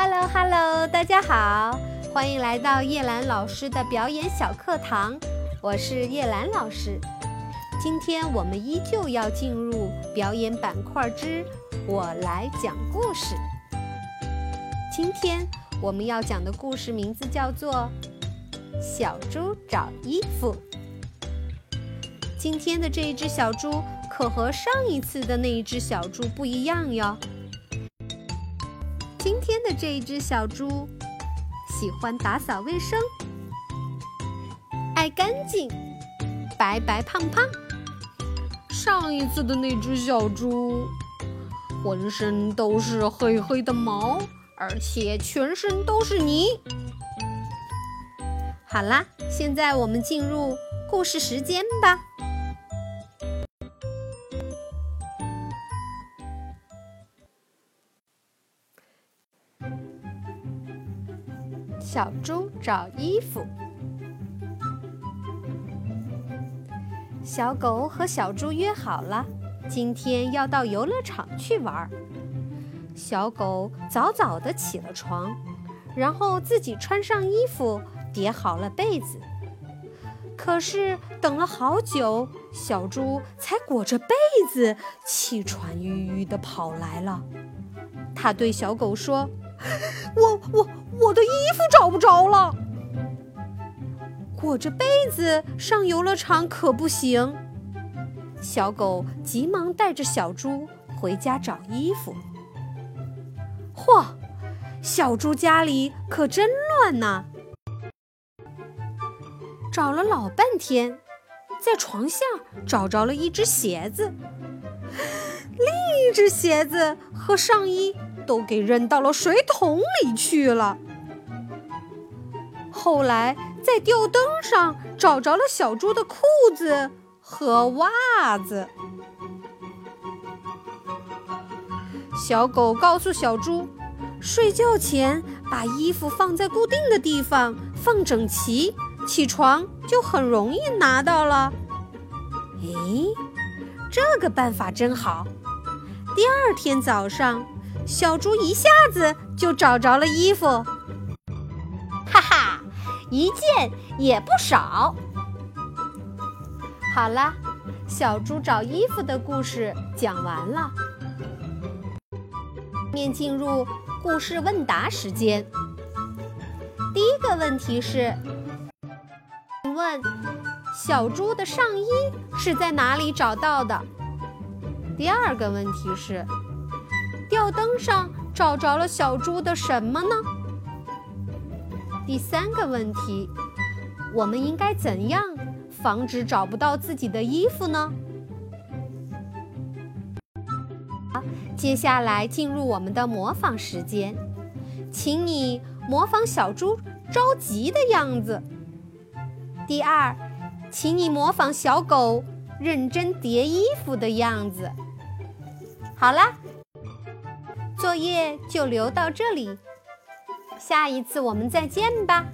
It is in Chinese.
Hello Hello，大家好，欢迎来到叶兰老师的表演小课堂，我是叶兰老师。今天我们依旧要进入表演板块之“我来讲故事”。今天我们要讲的故事名字叫做《小猪找衣服》。今天的这一只小猪可和上一次的那一只小猪不一样哟。今天的这一只小猪喜欢打扫卫生，爱干净，白白胖胖。上一次的那只小猪浑身都是黑黑的毛，而且全身都是泥。好啦，现在我们进入故事时间吧。小猪找衣服。小狗和小猪约好了，今天要到游乐场去玩。小狗早早的起了床，然后自己穿上衣服，叠好了被子。可是等了好久，小猪才裹着被子气喘吁吁的跑来了。他对小狗说：“我我。”我的衣服着了，裹着被子上游乐场可不行。小狗急忙带着小猪回家找衣服。嚯，小猪家里可真乱呐！找了老半天，在床下找着了一只鞋子，另一只鞋子和上衣都给扔到了水桶里去了。后来在吊灯上找着了小猪的裤子和袜子。小狗告诉小猪，睡觉前把衣服放在固定的地方，放整齐，起床就很容易拿到了。诶，这个办法真好。第二天早上，小猪一下子就找着了衣服。一件也不少。好了，小猪找衣服的故事讲完了。面进入故事问答时间。第一个问题是：请问小猪的上衣是在哪里找到的？第二个问题是：吊灯上找着了小猪的什么呢？第三个问题，我们应该怎样防止找不到自己的衣服呢？好，接下来进入我们的模仿时间，请你模仿小猪着急的样子。第二，请你模仿小狗认真叠衣服的样子。好啦，作业就留到这里。下一次我们再见吧。